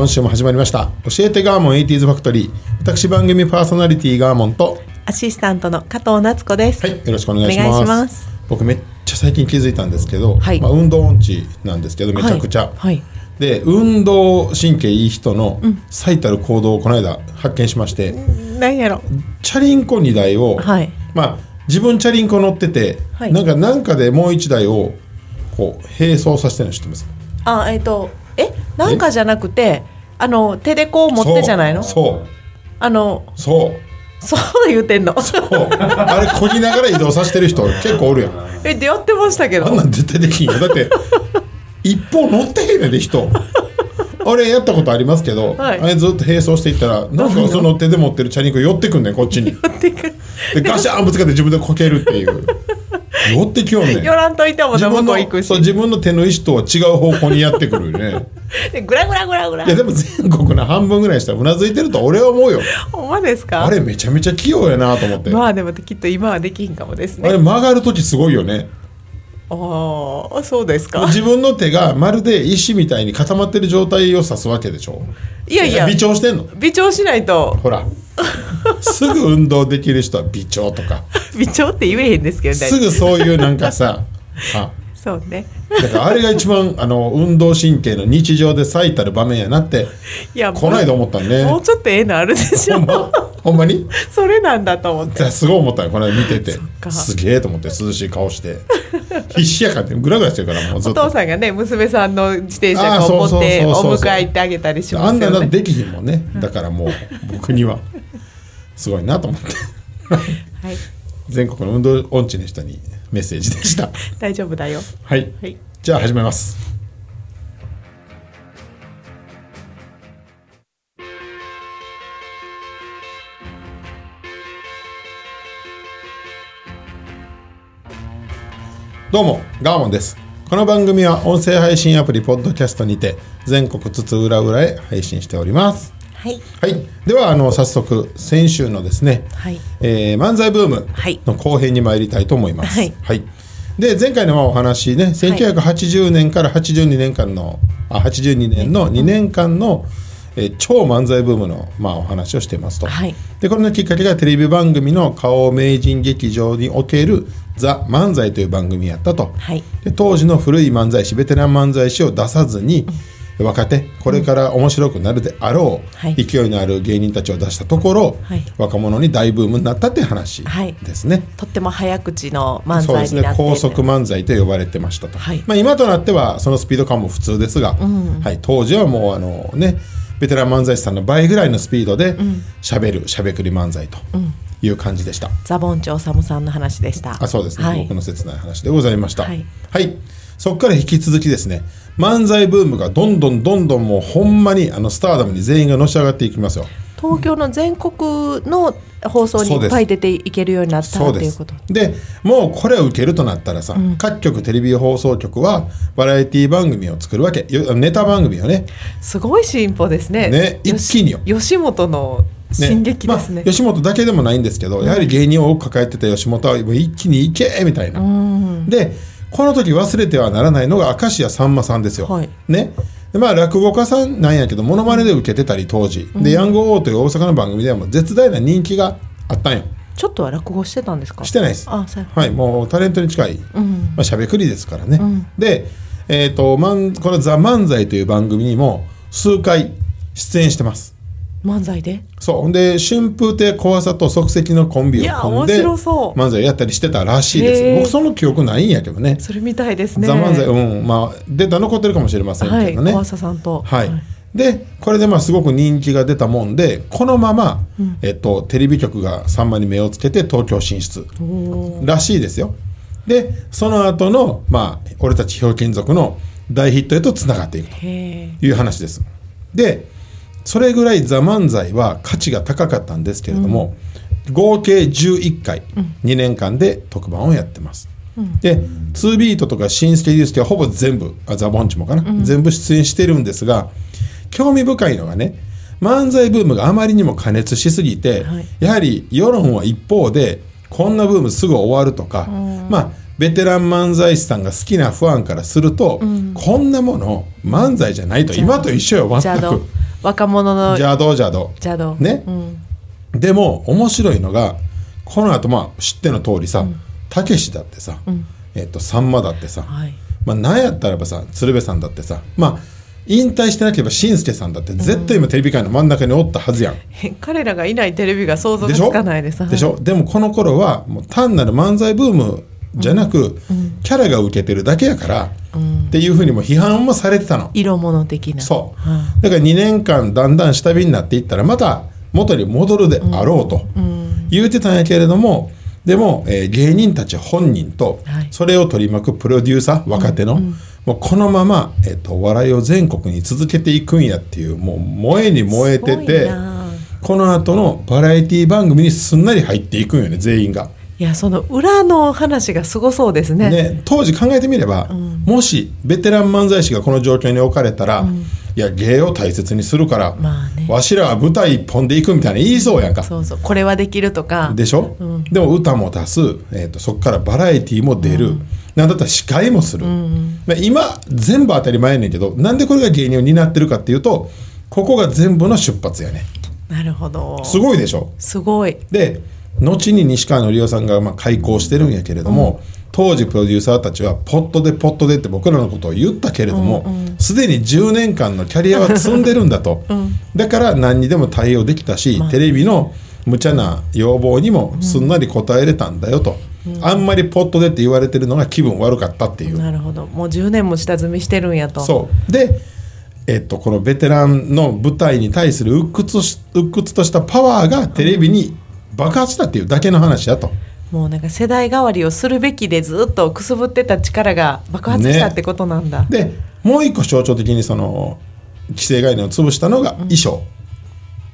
今週も始まりました。教えてガーモン 80s ファクトリー。私番組パーソナリティガーモンとアシスタントの加藤夏子です。はいよろしくお願いします。僕めっちゃ最近気づいたんですけど、はい。まあ、運動音痴なんですけどめちゃくちゃ、はい。はいで運動神経いい人の最たる行動をこの間発見しまして、何やろ。チャリンコ2台を、はい。まあ自分チャリンコ乗ってて、はい。なんかなんかでもう1台をこう並走させてるの知ってます？あ、えっ、と、え、なんかじゃなくて、あの手でこう持ってじゃないの？そう。あの、そう。そう言うてんの？そう。あれこぎながら移動させてる人結構おるやん。え、でやってましたけど。あんなん絶対できんよ。だって一方乗ってへんねんで人。俺やったことありますけど、はい。あれずっと並走していったらなんかその手で持ってるチャリンコ寄ってくんねんこっちに。ってかでガシャンぶつかって自分でこけるっていう寄ってきよんねん。寄らんといてもな向自分のこう行くし。自分の手の意思とは違う方向にやってくるよね。でグラグラグラグラ。いや。でも全国の半分ぐらいしたらうなずいてると俺は思うよ。ほんまですか？あれめちゃめちゃ器用やなと思って、まあでもきっと今はできんかもですね。あれ曲がる時すごいよね。ああ、そうですか。自分の手がまるで石みたいに固まってる状態を指すわけでしょ。いやいや。微調してんの。微調しないと。ほら。すぐ運動できる人は微調とか 微調って言えへんですけどね。すぐそういうなんかさ あ。そうね。だからあれが一番あの運動神経の日常で最たる場面やなっていや、こないだ思ったんねもうちょっとええのあるでしょ。ほん。まほんまに？それなんだと思って。すごい思ったよこの間見てて。か。すげえと思って涼しい顔して。必死やからってグラグラしてるからもうずおっと。父さんがね娘さんの自転車あーこう持ってお迎え行ってあげたりしあますよね。んなのできひんもんね。だからもう僕には。すごいなと思って。はい、全国の運動音痴の人にメッセージでした。大丈夫だよ。はい。はい。じゃあ始めます。どうもガーモンです。この番組は音声配信アプリポッドキャストにて全国津々浦々へ配信しておりますはい。はいではあの早速先週のですね、はい。えー漫才ブームはいの後編に参りたいと思います。はいで前回のまあお話ね1980年から82年間の、あ82年の2年間の、えー超漫才ブームのまあお話をしていますと。はいでこれのきっかけがテレビ番組の顔名人劇場における「ザ・漫才」という番組やったと。はい。で当時の古い漫才師ベテラン漫才師を出さずに、若手これから面白くなるであろう、はい。勢いのある芸人たちを出したところ、はい。若者に大ブームになったっていう話はい。ですね。とっても早口の漫そうですね。高速漫才と呼ばれてましたと、はい。まあ、今となってはそのスピード感も普通ですが、はい、当時はもうあのねベテラン漫才師さんの倍ぐらいのスピードでしゃべるしゃべくり漫才という感じでした。ザボンチョウサムさんの話でした。あそうですね、はい。僕の切ない話でございました。ははい。い、そこから引き続きですね漫才ブームがどんどんどんどんもうほんまにあのスターダムに全員がのし上がっていきますよ。東京の全国の放送にいっぱい出ていけるようになったっていうこと。でもうこれを受けるとなったらさ、各局テレビ放送局はバラエティ番組を作るわけ。よネタ番組をね。すごい進歩ですね。ね一気によ。吉本のね進撃ですね。まあ、吉本だけでもないんですけど、やはり芸人を多く抱えてた吉本はもう一気にいけみたいな、でこの時忘れてはならないのが明石家さんまさんですよ、はい。ね。でまあ落語家さんなんやけどモノマネで受けてたり当時、でヤングオーという大阪の番組ではもう絶大な人気があったんよ。ちょっとは落語してたんですか？してないです。あ。はいもうタレントに近い、ん。まあ、しゃべくりですからね、で、えー、とまんこの「ザ漫才という番組にも数回出演してます漫才で？そう。で春風亭小朝と即席のコンビを組んで漫才やったりしてたらしいです。僕その記憶ないんやけどね。それみたいですね。ザ漫才うん。まあデータ残ってるかもしれませんはい。けどね、小朝さんと。はい。でこれでまあすごく人気が出たもんでこのまま、えっと、テレビ局がさんまに目をつけて東京進出らしいですよ。でその後のまあ俺たちひょうきん族の大ヒットへとつながっていくという話です。でそれぐらい「ザ漫才は価値が高かったんですけれども、合計11回、2年間で特番をやってます、で2ビートとか新ステディウステはほぼ全部あザ・ボンチもかな、全部出演してるんですが興味深いのがね漫才ブームがあまりにも過熱しすぎて、はい。やはり世論は一方でこんなブームすぐ終わるとか、まあベテラン漫才師さんが好きなファンからすると、こんなもの漫才じゃないと今と一緒よ全く若者の邪道邪道。邪道。ね。うん。でも面白いのがこの後まあ知っての通りさたけしだってさ、えっとさんまだってさ、はい。まあ、なんやったらばさ鶴瓶さんだってさまあ引退してなければしんすけさんだって絶対今テレビ界の真ん中におったはずやん。へ彼らがいないテレビが想像がつでしょかないです。でしょ？でもこの頃はもう単なる漫才ブームじゃなく、キャラが受けてるだけやから、っていうふうにも批判もされてたの。色物的な。そう。はだから2年間だんだん下火になっていったらまた元に戻るであろうと言うてたんやけれどもでも、えー芸人たち本人とはい。それを取り巻くプロデューサー若手の、もうこのまま、えー、とお笑いを全国に続けていくんやっていうもう燃えに燃えててな。この後のバラエティ番組にすんなり入っていくんよね全員が。いやその裏の話がすごそうですね。ね、当時考えてみれば、もしベテラン漫才師がこの状況に置かれたら、いや芸を大切にするから、まあね。わしらは舞台一本で行くみたいな言いそうやんか。そうそう。これはできるとか。でしょ、でも歌も出す、えー、とそこからバラエティーも出る、なんだったら司会もする、まあ今全部当たり前やねんけどなんでこれが芸人を担ってるかっていうとここが全部の出発やねなるほど。すごいでしょ？すごい。で後に西川のりおさんがまあ開講してるんやけれども、当時プロデューサーたちはポットでポットでって僕らのことを言ったけれどもすで、に10年間のキャリアは積んでるんだと、だから何にでも対応できたし、テレビの無茶な要望にもすんなり応えれたんだよと、あんまりポットでって言われてるのが気分悪かったっていう。なるほど。もう10年も下積みしてるんやと。そう。で、えっと、このベテランの舞台に対する鬱屈し鬱屈としたパワーがテレビに爆発したっていうだけの話だと。もうなんか世代代わりをするべきでずっとくすぶってた力が爆発したってことなんだ、でもう一個象徴的にその既成概念を潰したのが衣装、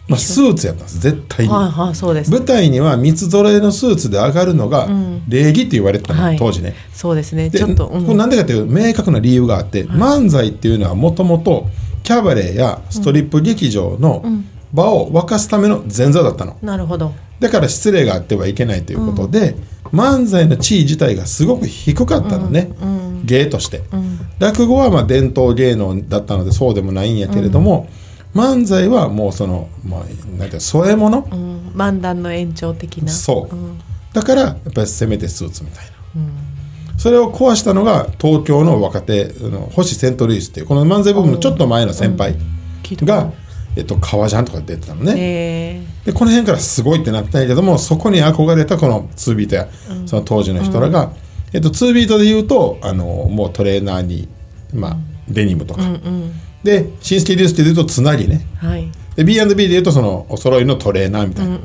まあ、スーツやったんです。絶対に、はいはいそうです。舞台には三つ揃えのスーツで上がるのが礼儀って言われてたの、はい。当時ね。そうですね。でちょっと、うん。これなんでかっていう明確な理由があって、漫才っていうのはもともとキャバレーやストリップ劇場の場を沸かすための前座だったの。なるほどだから失礼があってはいけないということで、漫才の地位自体がすごく低かったのね、芸として、落語はまあ伝統芸能だったのでそうでもないんやけれども、漫才はもうその、まあ、なんて添え物、うん。漫談の延長的な。そう、ん。だからやっぱりせめてスーツみたいな、それを壊したのが東京の若手あの星セントルイスっていうこの漫才ブームのちょっと前の先輩が、えっと、革ジャンとか出てたのね、えでこの辺からすごいってなったんやけどもそこに憧れたこの2ビートや、その当時の人らが、えっと、2ビートで言うとあのもうトレーナーに、まあ、デニムとか、で新スケデュースで言うとつなぎね。ーはい。で B&B で言うとそのお揃いのトレーナーみたいな、っ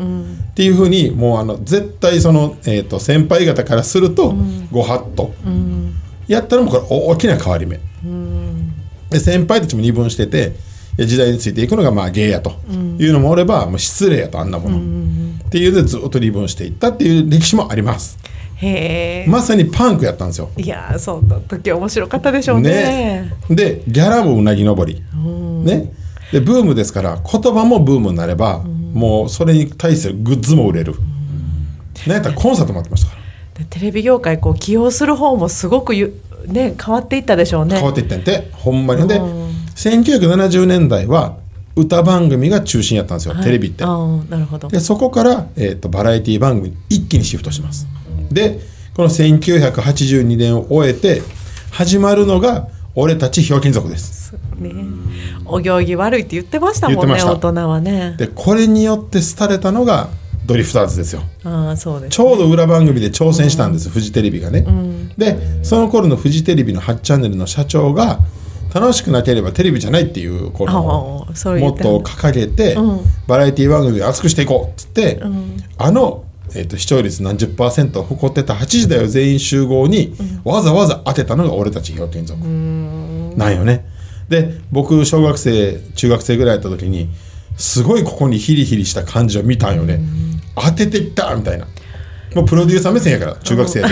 ていうふうにもうあの絶対その、えっと先輩方からすると、ご法度、やったらもうこれ大きな変わり目、で先輩たちも二分してて時代についていくのがまあ芸やというのもおれば、もう失礼やとあんなもの、っていうのでずっと二分していったっていう歴史もあります。へえ、まさにパンクやったんですよ。いやーそんな時面白かったでしょうね。でギャラもうなぎ登り、ね。でブームですから言葉もブームになれば、もうそれに対するグッズも売れる、なんやったらコンサートもやってましたから。でテレビ業界こう起用する方もすごくゆね変わっていったでしょうね。変わっていったんやて。ほんまに。でうん1970年代は歌番組が中心やったんですよ、はい。テレビって。なるほど。でそこから、えー、とバラエティ番組に一気にシフトします。でこの1982年を終えて始まるのが「俺たちひょうきん族」です。ね。お行儀悪いって言ってましたもんね大人はね。でこれによって廃れたのがドリフターズですよ。ああそうですちょうど裏番組で挑戦したんです、フジテレビがね、でその頃のフジテレビの8チャンネルの社長が楽しくなければテレビじゃないっていうこのモットーを掲げて、うん。バラエティ番組を熱くしていこうっつって、ん。あの、えー、と視聴率何十パーセントを誇ってた8時だよ全員集合に、わざわざ当てたのが俺たちひょうきん。族なんよね。で僕小学生中学生ぐらいやった時にすごいここにヒリヒリした感じを見たんよね。当てていったみたいな。もうプロデューサー目線やから中学生で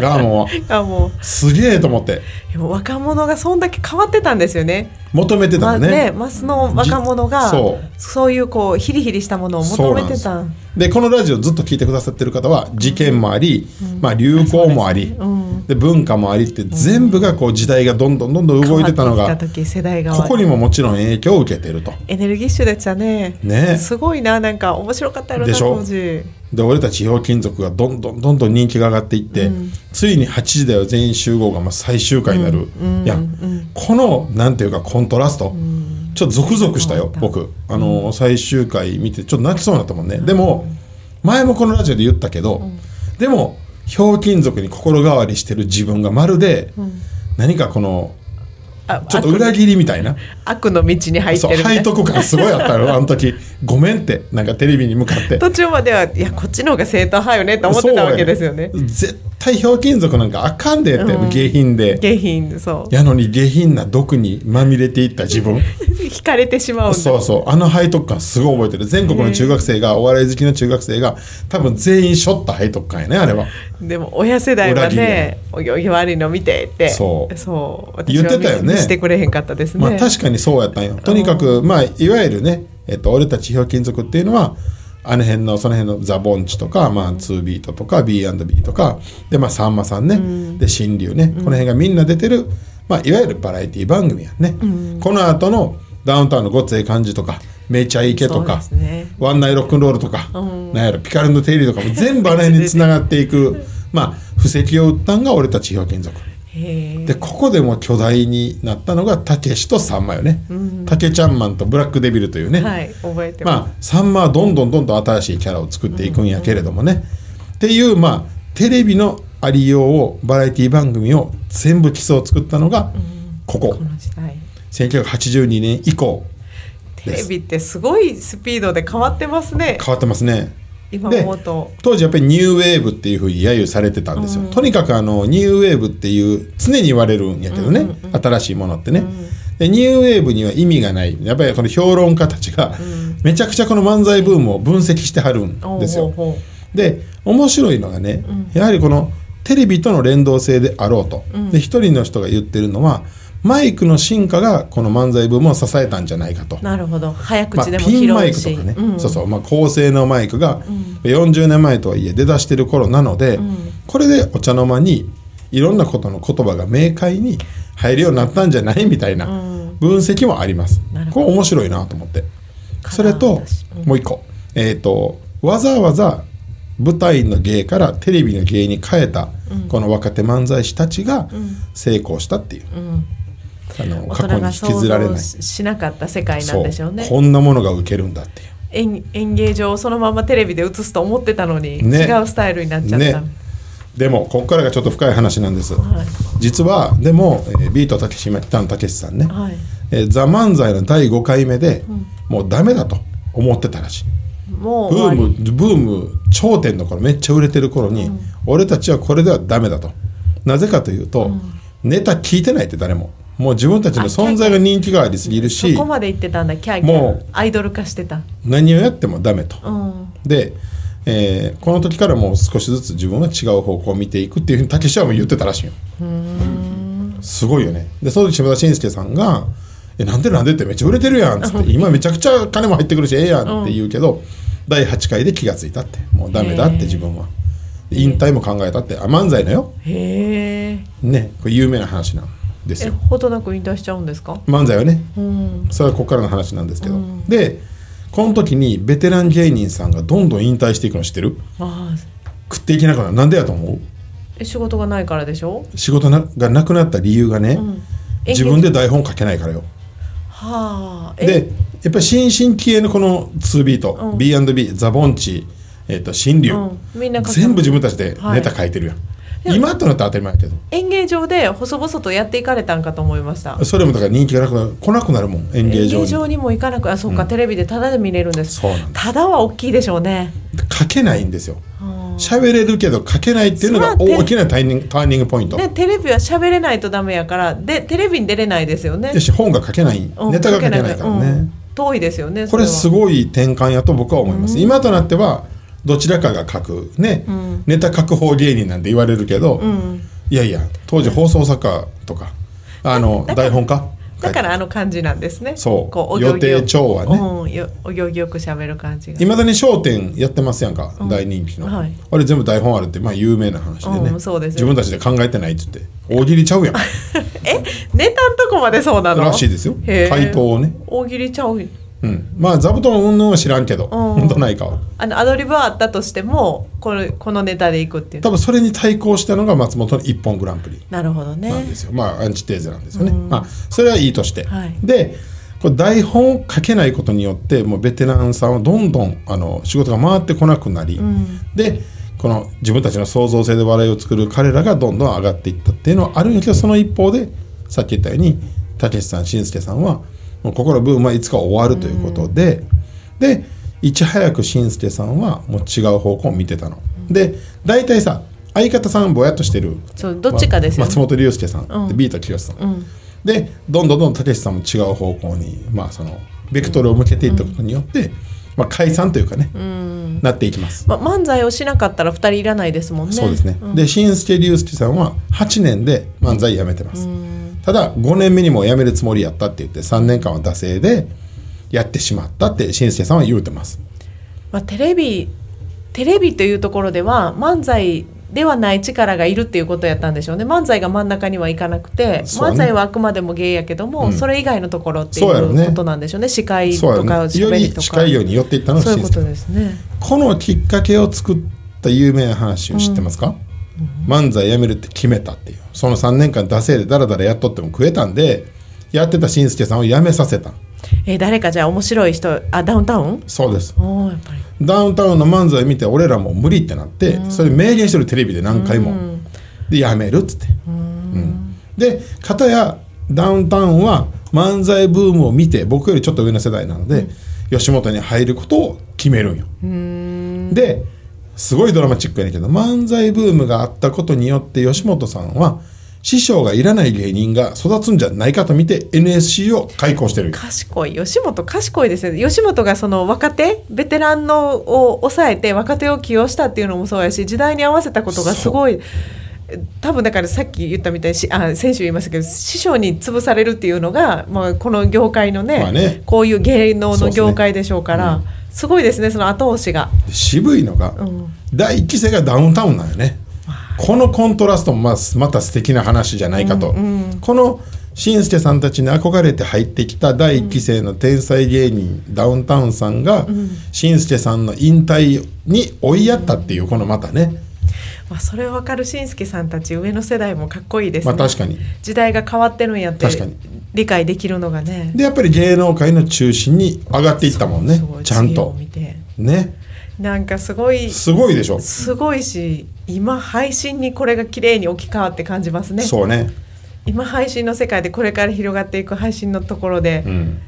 ガーモンはあもすげえと思って若者がそんだけ変わってたんですよね。求めてたまあのね。ね、マスの若者がじそそういうこうヒリヒリしたものを求めてた。でこのラジオずっと聞いてくださってる方は事件もあり、まあ、流行もあり、うん、で文化もありって全部がこう時代がどんどんどんどん動いてたのがここにももちろん影響を受けてると。エネルギッシュでしたね。ねすごいななんか面白かったやろな当時。で俺たちひょうきん族がどんどんどんどん人気が上がっていって、ついに8時だよ全員集合がまあ最終回になる、やん、このなんていうかコントラスト、ちょっとゾクゾクしたよ僕。あのー最終回見てちょっと泣きそうになったもんね。でも前もこのラジオで言ったけど、でもひょうきん族に心変わりしてる自分がまるで、何かこのあちょっと裏切りみたいな。悪の道に入ってそうる。背徳感すごいあったよ あの時ごめんってなんかテレビに向かって。途中まではいやこっちの方が正統派よねって思ってたわけですよね。そうや絶対ひょうきん族なんかあかんでって、うん。下品で。下品そう。やのに下品な毒にまみれていった自分。惹かれてしまう。そうそう。あの背徳感すごい覚えてる。全国の中学生がお笑い好きの中学生が多分全員しょった背徳感やねあれは。でも親世代はねお行儀悪いの見てってそうそう私言ってたよねしてくれへんかったですね。まあ確かにそうやったんよ。とにかくまあいわゆるね、えっと、俺たちひょうきん族っていうのはあの辺のその辺のザ・ボンチとか、まあ、2ビートとか B&B とかでまあさんまさんね、で新流ね、この辺がみんな出てる、まあ、いわゆるバラエティ番組やね、この後のダウンタウンのごっつええ感じとかめちゃイケとか、ね。ワンナイロックンロールとか、うん。なんやろピカルの定理とかも全部あの辺につながっていく まあ布石を打ったんが俺たちひょうきん族。でここでも巨大になったのがたけしとさんまよね。たけ、ちゃんマンとブラックデビルというね、はい覚えてままあさんまはどんどんどんどん新しいキャラを作っていくんやけれどもね、っていうまあテレビのありようをバラエティ番組を全部基礎を作ったのがここ。す。この時代。1982年以降テレビってすごいスピードで変わってますね。変わってますね今で思うと。当時やっぱりニューウェーブっていうふうに揶揄されてたんですよ、とにかくあのニューウェーブっていう常に言われるんやけどね、新しいものってね、でニューウェーブには意味がない。やっぱりこの評論家たちがめちゃくちゃこの漫才ブームを分析してはるんですよ、で面白いのがね、やはりこのテレビとの連動性であろうと、で一人の人が言ってるのはマイクの進化がこの漫才ブームを支えたんじゃないかと。う。なるほど。早まあ口でもピンマイクとかね、うん。そうそう、まあ、高性能マイクが40年前とはいえ出だしてる頃なので、これでお茶の間にいろんなことの言葉が明快に入るようになったんじゃないみたいな分析もあります。なるほこれ面白いなと思って。それともう一個、えっ、とわざわざ舞台の芸からテレビの芸に変えた、この若手漫才師たちが成功したっていう、うんあの大過去に引きずられない。像ししなかった世界なんでしょうね。こんなものが受けるんだっていう。演演芸上そのままテレビで映すと思ってたのに、ね。違うスタイルになっちゃった、ね。でもここからがちょっと深い話なんです、はい。実はでも、えービートたけし今北野たけしさんね「はい。えーザ・漫才の第5回目で、もうダメだと思ってたらしい。もうブームブーム頂点の頃めっちゃ売れてる頃に、俺たちはこれではダメだと。なぜかというと、ネタ聞いてないって誰ももう自分たちの存在が人気がありすぎるしそこまで言ってたんだキャーキャ。もうーアイドル化してた。何をやってもダメと、うん。で、えーこの時からもう少しずつ自分は違う方向を見ていくっていうふうにたけしはもう言ってたらしいよ。すごいよね。でその時島田紳介さんが「えなんでなんで?」ってめっちゃ売れてるやんっつって今めちゃくちゃ金も入ってくるしええやんって言うけど、第8回で気がついたって。もうダメだって自分は。で引退も考えたって。あ漫才のよ。へえねこれ有名な話なんですえよほどなく引退しちゃうんですか？漫才はね。うん。それはここからの話なんですけど、でこの時にベテラン芸人さんがどんどん引退していくの知ってる？食っていけなくなる。なんでやと思う？え仕事がないからでしょ？仕事ながなくなった理由がね、ん。自分で台本書けないからよ。はあ。え？でやっぱり新進気鋭のこの2ビート、B&B ザ・ボンチ、えっと新流、うん。みんな書け全部自分たちでネタ書いてるやん、今となったら当たり前やけど。演芸場で細々とやっていかれたんかと思いました。それもだから人気がなくなる来なくなるもん演芸場に。演芸場にも行かなくあそうか、うん。テレビでタダで見れるんです。そうなんです。タダは大きいでしょうね。書けないんですよ。うん喋れるけど書けないっていうのが大きなタイミングターニングポイント。でテレビは喋れないとダメやからでテレビに出れないですよね。本が書けない。うんネタが書けないからね、うん。遠いですよねこれすいごい転換やと僕は思います、今となってはどちらかが書くね、ん。ネタ書く方芸人なんて言われるけど、うん。いやいや当時放送作家とかあの台本家だからあの感じなんですね。そう。予定調和ね。お行儀よく喋る感じが。いまだに『笑点』やってますやんか、大人気の、はい。あれ全部台本あるってまあ有名な話でね、うんそうです自分たちで考えてないっつって大喜利ちゃうやん。え？ネタんとこまでそうなの？らしいですよ。回答をね。大喜利ちゃう？うん。まあ座布団云々は知らんけどん。本当ないかは。あのアドリブはあったとしてもこのこのネタでいくっていう。多分それに対抗したのが松本の「一本グランプリ」なるほどね。なんですよ、まあアンチテーゼなんですよね、まあそれはいいとして、はい。でこれ台本を書けないことによってもうベテランさんはどんどんあの仕事が回ってこなくなり、でこの自分たちの創造性で笑いを作る彼らがどんどん上がっていったっていうのはあるんやけどその一方でさっき言ったようにたけしさんしんすけさんはもうここのブームはいつか終わるということで、でいち早くしんすけさんはもう違う方向を見てたの。で大体さ相方さんぼやっとしてる。そうどっちかですよね。松本龍介さん、うん。でビートきよしさん、うん。でどんどんどんどんたけしさんも違う方向にまあそのベクトルを向けていったことによって、まあ、解散というかね、なっていきます、ま、漫才をしなかったら2人いらないですもんね。そうですね、でしんすけ龍介さんは8年で漫才やめてます、ただ5年目にも辞めるつもりやったって言って3年間は惰性でやってしまったってしんすけさんは言うてます。まあ、テレビテレビというところでは漫才ではない力がいるっていうことやったんでしょうね。漫才が真ん中にはいかなくて、ね。漫才はあくまでも芸やけども、うん。それ以外のところっていそうことなんでしょうね。司会とかね。より喋りとか。近いように寄っていったのがそういうことですね。このきっかけを作った有名な話を知ってますか、漫才やめるって決めたっていう。その3年間惰性でダラダラやっとっても食えたんでやってたしんすけさんを辞めさせた。えー誰かじゃあ面白い人あダウンタウン？そうです。おーやっぱり。ダウンタウンの漫才見て俺らもう無理ってなって、それ明言してるテレビで何回も、でやめるっつって、うん。で片やダウンタウンは漫才ブームを見て僕よりちょっと上の世代なので、吉本に入ることを決めるんよ、ですごいドラマチックやねんけど漫才ブームがあったことによって吉本さんは師匠がいらない芸人が育つんじゃないかと見て NSC を開講してる。賢い。吉本賢いですね。吉本がその若手ベテランのを抑えて若手を起用したっていうのもそうやし時代に合わせたことがすごい多分だからさっき言ったみたいにしあ先週言いましたけど師匠に潰されるっていうのが、まあ、この業界のね,、まあね。こういう芸能の業界でしょうからすごいですねその後押しが。渋いのが、ん。第一期生がダウンタウンなんよね、このコントラストもまあまた素敵な話じゃないかと、このしんすけさんたちに憧れて入ってきた第一期生の天才芸人、ダウンタウンさんがしんすけさんの引退に追いやったっていうこのまたねまあ、それを分かるしんすけさんたち上の世代もかっこいいですね、まあ確かに。時代が変わってるんやって確かに。理解できるのがね。でやっぱり芸能界の中心に上がっていったもんね。ちゃんと。ね。なんかすごいすごいでしょ。すごいし今配信にこれが綺麗に置き換わって感じますね。そうね。今配信の世界でこれから広がっていく配信のところで、うん。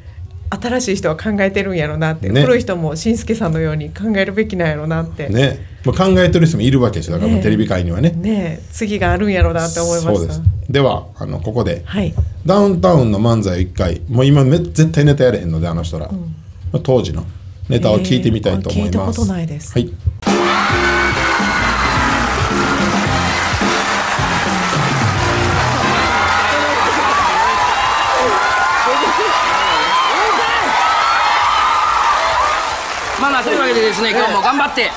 新しい人は考えてるんやろなって、ね。古い人もしんすけさんのように考えるべきなんやろなって。ねね、まあ、考えてる人もいるわけですよだからもうねテレビ界にはね。え。次があるんやろなって思いました。そうですではあのここで。はい。ダウンタウンの漫才を一回。もう今め絶対ネタやれへんのであの人ら、まあ当時のネタを聞いてみたいと思います、えーあ聞いたことないです。はい。まあまあそういうわけでですね今日も頑張って、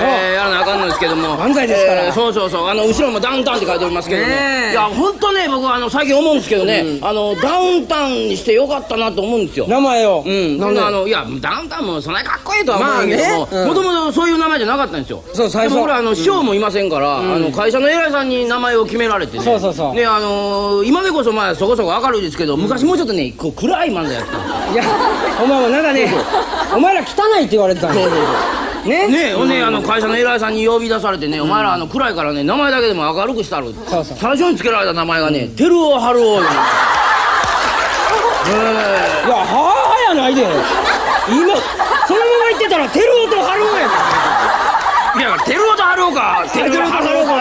えー、やらなあかんのですけども。漫才ですから。えーそうそうそう。あの後ろもダウンタウンって書いておりますけども、ねえ。いや本当ね僕はあの最近思うんですけどね、あのダウンタウンにしてよかったなと思うんですよ。名前を。うん、なんで？あのいやダウンタウンもそんなにかっこいいとは思うんやけど。もまあね。うんもともとそういう名前じゃなかったんですよ。そう最初。でもこれあの師匠もいませんから、あの会社の偉いさんに名前を決められてね。そうそうそう。ねあのー今でこそまあそこそこ明るいですけど昔もうちょっとねこう暗い漫才やった。いやお前もなんかねお前ら汚いって言われてたんだそうそうそうね。ね。えほんであの会社の偉いさんに呼び出されてね、お前らあの暗いからね名前だけでも明るくしたるそうそう最初につけられた名前がね照夫春夫よ。いやはあやないで。今そのまま言ってたらテルオとハローやいや照夫と春夫か照夫と春夫か。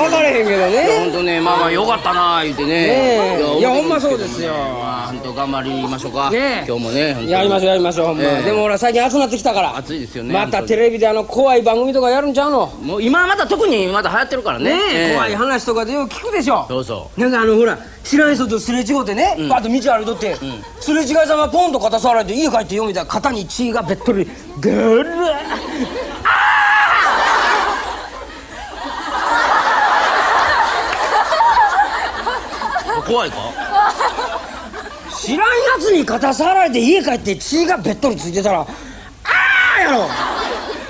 分かれへんけどね本当ねまあまあよかったな言ってね。いやほんまそうですよ。まあ本当頑張りましょうか。ねえ。今日もねやりましょうやりましょうほんま、ええ。でも俺最近暑くなってきたから。暑いですよねまたテレビであの怖い番組とかやるんちゃうの？もう今また特にまた流行ってるからね。怖い話とかでよく聞くでしょ。そうそなんかあのほら知らん人とすれ違ってね、ん。バーッと道歩いとって、すれ違いざまポンと肩触られて家帰って読みたら肩に血がべっとりぐるう怖いか？知らんやつに肩触られて家帰って血がべっとりついてたらああやろ。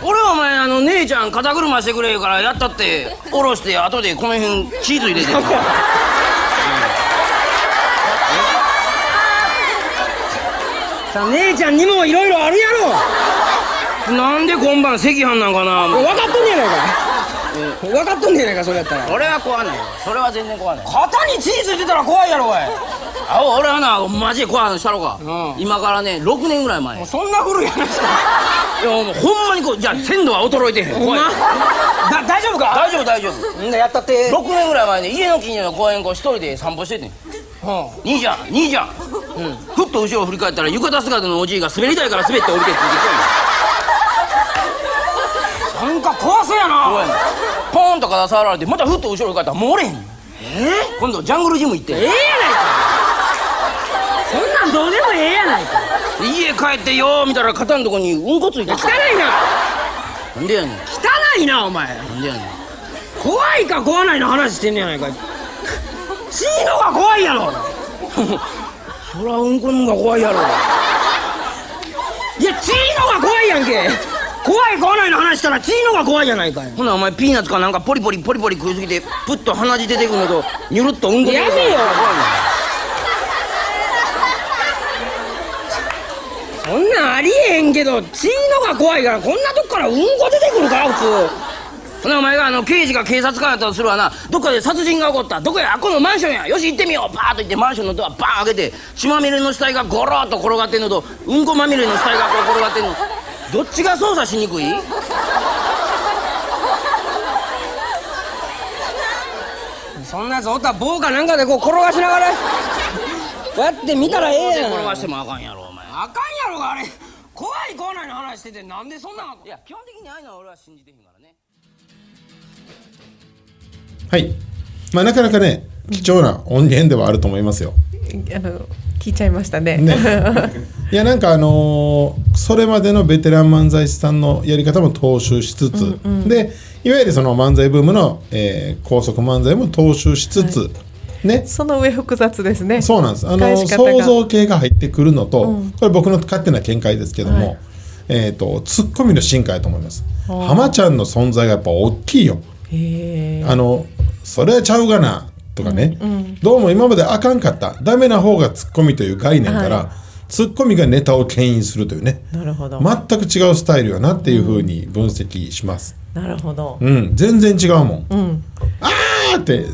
俺はお前あの姉ちゃん肩車してくれ言うからやったって下ろして後でこの辺チーズ入れて さあ姉ちゃんにもいろいろあるやろ。なんで今晩赤飯なんかな？分かっとんねやないか分かっとんねやないかそれやったら。俺は怖ないよそれは全然怖ない。肩に血ついてたら怖いやろおい。あ俺はなマジで怖いのしたろか、うん。今からね6年ぐらい前。そんな古い話か。やもうほんまにこうじゃあ鮮度は衰えてへん。怖い。だ大丈夫か？大丈夫大丈夫。みんなやったって。6年ぐらい前ね家の近所の公園こう一人で散歩しててん。うん。兄ちゃん兄ちゃん、うん、ふっと後ろを振り返ったら浴衣姿のおじいが滑り台から滑って降りてついてきなんか怖そうやな。やポーンと肩触られてまたふっと後ろ振り返ったらもれへんえ？今度ジャングルジム行って。ええやないか。そんなんどうでもええやないか。家帰ってよー見たら肩のとこにうんこついて汚た。いな。なんでやねん。汚いなお前。なんでやねん。怖いか怖ないの話してんねやないか。血のが怖いやろ。そらうんこの方が怖いやろ。いや血のが怖いやんけ怖い怖ないの話したら血のが怖いやないかいほなお前ピーナッツかなんかポリポリポリポリ食いすぎてプッと鼻血出てくるのとニュルっとうんこやめよ怖いそんなんありえへんけど血のが怖いからこんなとこからうんこ出てくるか普通。ほなお前があの刑事が警察官やったとするわな。どっかで殺人が起こった。どこやあこのマンションやよし行ってみようパーッと行ってマンションのドアバーン開けて血まみれの死体がゴロッと転がってんのとうんこまみれの死体がこう転がってんの。どっちが操作しにくい？そんなやつおったら棒かなんかでこう転がしながらこうやって見たらええやん転がしてもあかんやろお前あかんやろがあれ怖い怖ないの話しててなんでそんなんいや基本的にああいうのは俺は信じてへんからねはい。まあなかなかね、貴重な音源ではあると思いますよ。あの聞いちゃいましたね。ね。いやなんかあのーそれまでのベテラン漫才師さんのやり方も踏襲しつつ、でいわゆるその漫才ブームの、えー高速漫才も踏襲しつつ、ね。その上複雑ですね。そうなんです。あの想像系が入ってくるのと、うん。これ僕の勝手な見解ですけども、はい。えー、とツッコミの進化やと思います。浜ちゃんの存在がやっぱ大きいよ。あのそれはちゃうがなとかね、うんうん。どうも今まであかんかった。ダメな方がツッコミという概念から、はツッコミがネタを牽引するというね。なるほど。全く違うスタイルやなっていうふうに分析します、なるほど。うん、全然違うもん、うん。あーって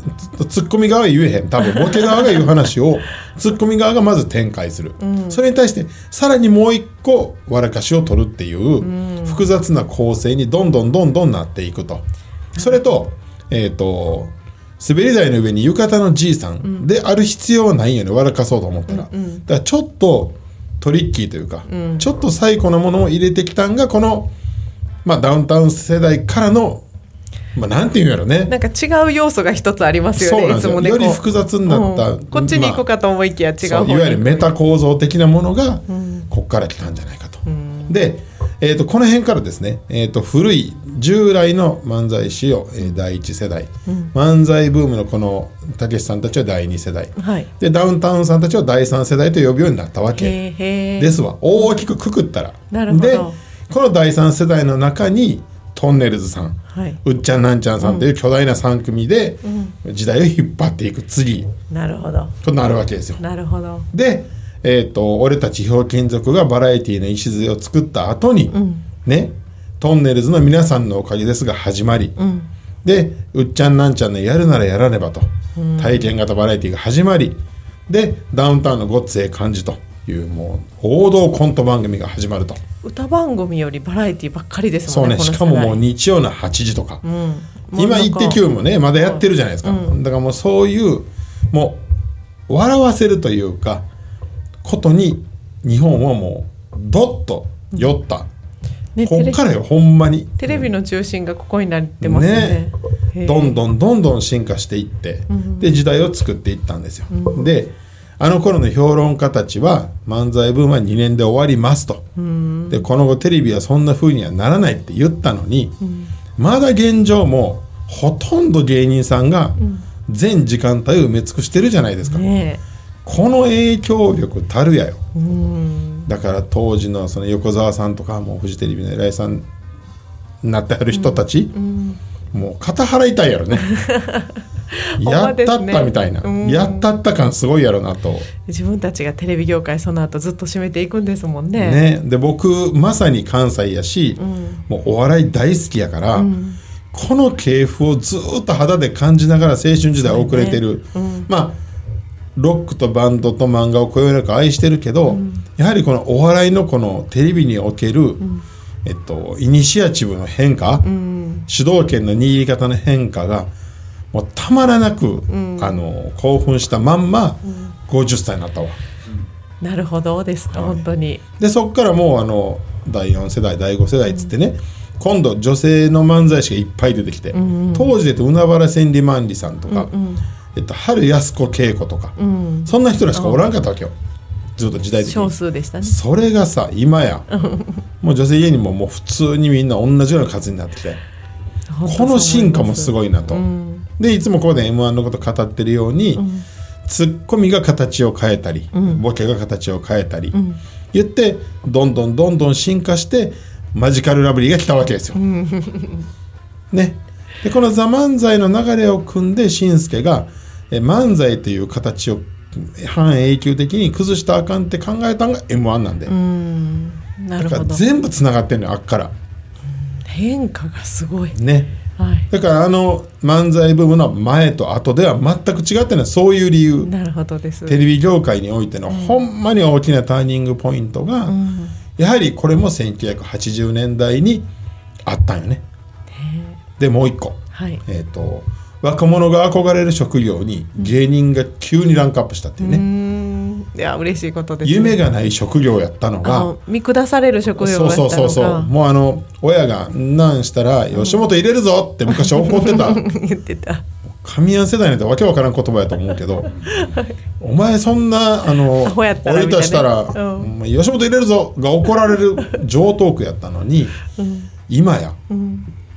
ツッコミ側は言えへん。多分ボケ側が言う話を ツッコミ側がまず展開する、それに対してさらにもう一個笑かしを取るっていう複雑な構成にどんどんどんどんなっていくと。それとえっ、と滑り台の上に浴衣のじいさんである必要はないよね。笑かそうと思ったら、だからちょっとトリッキーというか、ちょっと最古なものを入れてきたんがこの、まあ、ダウンタウン世代からの、まあ、なんていうんやろねなんか違う要素が一つありますよね。いつもね。よりこう複雑になったうんこっちに行くかと思いきや違うそう方にいわゆるメタ構造的なものがこっから来たんじゃないかと。で、えー、とこの辺からですね、えー、と古い従来の漫才師を、えー第一世代、漫才ブームのこのたけしさんたちは第二世代、はい。でダウンタウンさんたちは第三世代と呼ぶようになったわけ。ですわ。大きくくくったら。でこの第三世代の中にトンネルズさん、はい。うっちゃんなんちゃんさんという巨大な3組で時代を引っ張っていく次。なるほど。となるわけですよ。なるほど。で、えー、と俺たちひょうきん族がバラエティーの礎を作った後に、ねトンネルズの皆さんのおかげですが始まり、でうっちゃんなんちゃんのやるならやらねばと、体験型バラエティが始まりでダウンタウンのごっつええ感じというもう王道コント番組が始まると。歌番組よりバラエティばっかりですもんねこのしかももう日曜の8時とか、うん。今「なんか。イッテ Q!」もねまだやってるじゃないですか、だからもうそういうもう笑わせるというかことに日本はもうどっと酔った、ねこっからよほんまに。テレビの中心がここになってますよね。へえ。どんどんどんどん進化していって、で時代を作っていったんですよ、であの頃の評論家たちは漫才ブームは2年で終わりますと、でこの後テレビはそんな風にはならないって言ったのに、まだ現状もほとんど芸人さんが全時間帯を埋め尽くしてるじゃないですか、ねこの影響力たるやよ。だから当時のその横澤さんとかもうフジテレビの偉いさんになってはる人たち、もう肩払いたいやろ ね。やったったみたいな、ねうん。やったった感すごいやろなと、自分たちがテレビ業界その後ずっと締めていくんですもんね。ね、で僕まさに関西やし、もうお笑い大好きやから、この系譜をずーっと肌で感じながら青春時代を送れてる、まあロックとバンドと漫画をこよなく愛してるけど、やはりこのお笑いのこのテレビにおける、えっと、イニシアチブの変化、主導権の握り方の変化がもうたまらなく、あの興奮したまんま、50歳になったわ。なるほどです、本当に。でそっからもうあの第4世代第5世代っつってね、今度女性の漫才師がいっぱい出てきて、当時で言うと海原千里万里さんとか、えっと、春安子恵子とか、そんな人らしかおらんかったわけよ。ずっと時代的少に。数でしたね。それがさ今やもう女性芸人ももう普通にみんな同じような数になってきてこの進化もすごいなと。でいつもここで m 1のこと語ってるように、ツッコミが形を変えたり、ボケが形を変えたり、言ってどんどんどんどん進化してマジカルラブリーが来たわけですよ。ね、でこの「ザ漫才の流れを組んでしんすけがえ漫才という形を半永久的に崩したらあかんって考えたのが m 1なんで、だからなるほど。全部つながってんのよあっから。変化がすごい。ね。はい。だからあの漫才部分の前と後では全く違ってないそういう理由。なるほどです。テレビ業界においてのほんまに大きなターニングポイントが、やはりこれも1980年代にあったんよね。でもう一個、はい。えー、と若者が憧れる職業に芸人が急にランクアップしたっていうね、うーん。いや嬉しいことです、ね、夢がない職業やったのが見下される職業そうそうそうそう。もうあの親が「なんしたら吉本入れるぞ」って昔怒ってた。言ってた。神谷世代なんてわけわからん言葉やと思うけどお前そんなあのアホやったら置いたしたら、うん。吉本入れるぞが怒られる上トークやったのに、今や、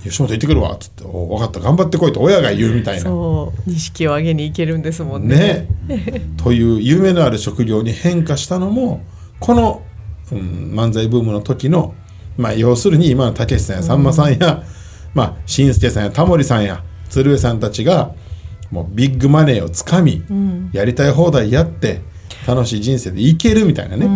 吉本行ってくるわっつって「お分かった頑張ってこい」と親が言うみたいな。そう錦を上げに行けるんですもんね。ね。という夢のある職業に変化したのもこの、うん、漫才ブームの時の、まあ、要するに今のたけしさんやさんまさんや、まあ、しんすけさんやタモリさんや鶴瓶さんたちがもうビッグマネーをつかみ、やりたい放題やって楽しい人生でいけるみたいなね、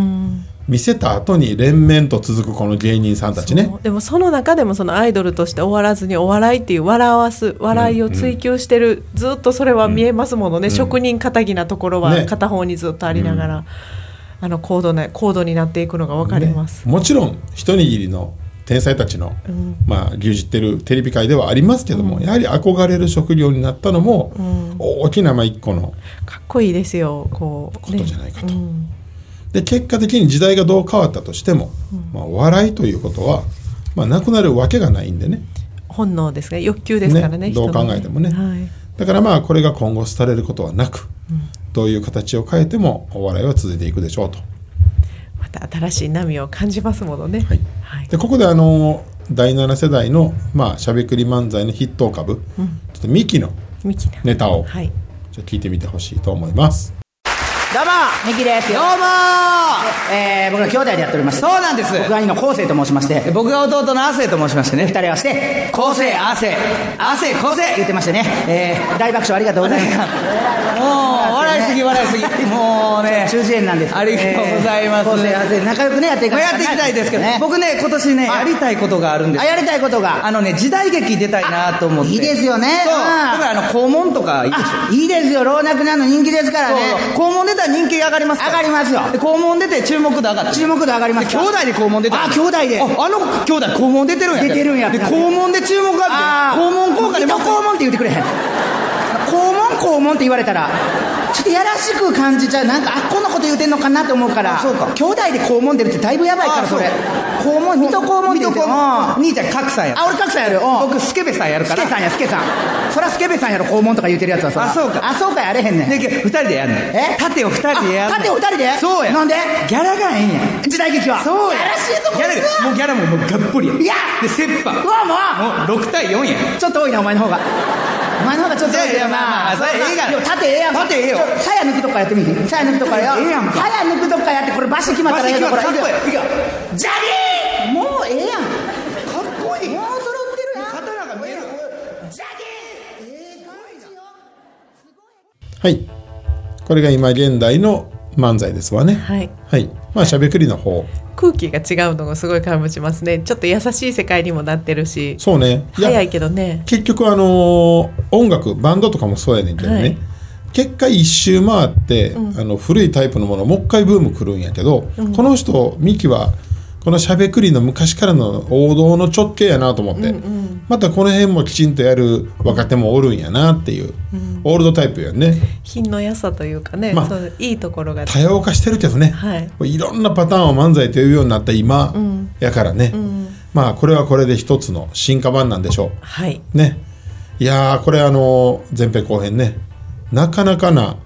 見せた後に連綿と続くこの芸人さんたちね。でもその中でもそのアイドルとして終わらずにお笑いっていう笑わす笑いを追求してる、ずっとそれは見えますものね、職人気なところはね。片方にずっとありながら、あの高度な高度になっていくのが分かります、ねもちろん一握りの天才たちの、まあ牛耳ってるテレビ界ではありますけども、やはり憧れる職業になったのも、大きなまあ一個のかっこいいですよ。こうことじゃないかと。ねうんで結果的に時代がどう変わったとしても、まあ、笑いということは、まあ、なくなるわけがないんでね。本能ですね。欲求ですからねねどう考えてもね。はい。だからまあこれが今後廃れることはなく、どういう形を変えてもお笑いは続いていくでしょうと。また新しい波を感じますものね。はい。はい。でここであの第7世代のまあしゃべくり漫才の筆頭株、ちょっとミキのネタをはい。ちょっと聞いてみてほしいと思います。どうも。ミキですどうも。えー、僕ら兄弟でやっておりましてそうなんです。僕が兄の昴生と申しまして。僕が弟の亜生と申しましてね。二人合わせて昴生亜生。亜生昴生。言ってましてね。えー、大爆笑ありがとうございます。もう笑笑いすぎ笑いすぎ。もうね。中心なんですありがとうございます。仲良くねやっていかやっていきたいですけど、ね。僕ね今年ねやりたいことがあるんですあやりたいことが。あのね時代劇出たいなと思って。いいですよね。そう。ああ。だからあの肛門とかいいでしょ。あいいですよ。老若男女人気ですからね。肛門出たら人気上がります上がりますよ。で肛門出て注目度上がって。注目度上がります兄弟で肛門出てる。あ兄弟で。ああの兄弟肛門出てるんや出てるんやで肛門で注目があって肛門効果で糸肛門って言ってくれへん。肛門肛門って言われたらちょっとやらしく感じちゃう。なんかあこんなこと言うてんのかなって思うからあそうか。兄弟で肛門出るってだいぶやばいからあそれそう肛門水戸肛門って言うて兄ちゃん格さんや。あ俺格さんやる。うん。僕スケベさんやるから。スケさんやスケさん。そらスケベさんやろ肛門とか言うてるやつはそらあそうか。あそうかやれへんねん。で二人でやんねん。え？縦を二人でやんねん。あ縦を二人で？そうや。なんで？ギャラがええん。や時代劇は。そうや。やらしいとこギャラがもうギャラももうがっぽりや。いや。で折半うわもう。もう6対4や。ちょっと多いなお前の方が。お前の方がちょっと多いけどいやいやまあええがな縦ええやん。縦ええよ。抜くとこやってみ鞘抜くとこやよ。ええやんか鞘抜くとこやってこれバシ決まったらええいくよジャギーもうええやん。かっこいい。もう揃ってるやん。刀が見えるジャギーええ感じよはい。これが今現代の漫才ですわね。はい。はい。まあ、しゃべくりの方。空気が違うのがすごい感じますね。ちょっと優しい世界にもなってるし。そうね。早いけどね。結局あのー音楽バンドとかもそうやねんけどね、はい。結果一周回って、あの古いタイプのものもう一回ブーム来るんやけど、この人ミキはこのしゃべくりの昔からの王道の直系やなと思って、またこの辺もきちんとやる若手もおるんやなっていう、オールドタイプやね。品の良さというかね、まあそういいところが。多様化してるけどね、はい。いろんなパターンを漫才というようになった今やからね、まあこれはこれで一つの進化版なんでしょう。はい。ね。いやーこれあの前編後編ね。なかなかな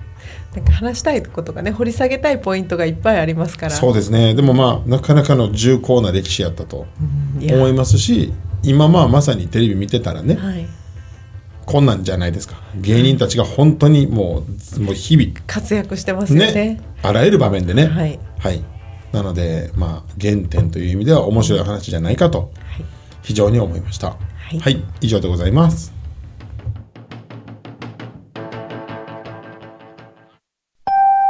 なんか話したいことがね掘り下げたいポイントがいっぱいありますから。そうですね。でもまあなかなかの重厚な歴史やったと思いますし今まあまさにテレビ見てたらねはい、こんなんじゃないですか。芸人たちが本当にもうもう日々活躍してますよね。ねあらゆる場面でね。はい。はい、なのでまあ原点という意味では面白い話じゃないかとはい。非常に思いました。い。はい。以上でございます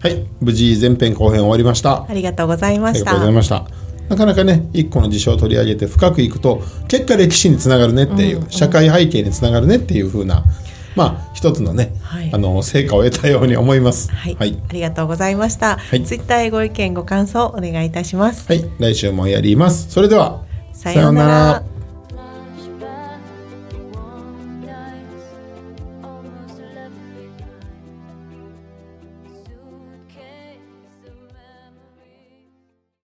はい無事前編後編終わりました。ありがとうございまありがしたとうございました。なかなかね、一個の事象を取り上げて深くいくと、結果歴史につながるねっていう、社会背景につながるねっていう風な、まあ、一つのね、はい。あの、成果を得たように思います。はい、はい。ありがとうございました、い。ツイッターへご意見ご感想お願いいたします、はい来週もやります。それでは、さようなら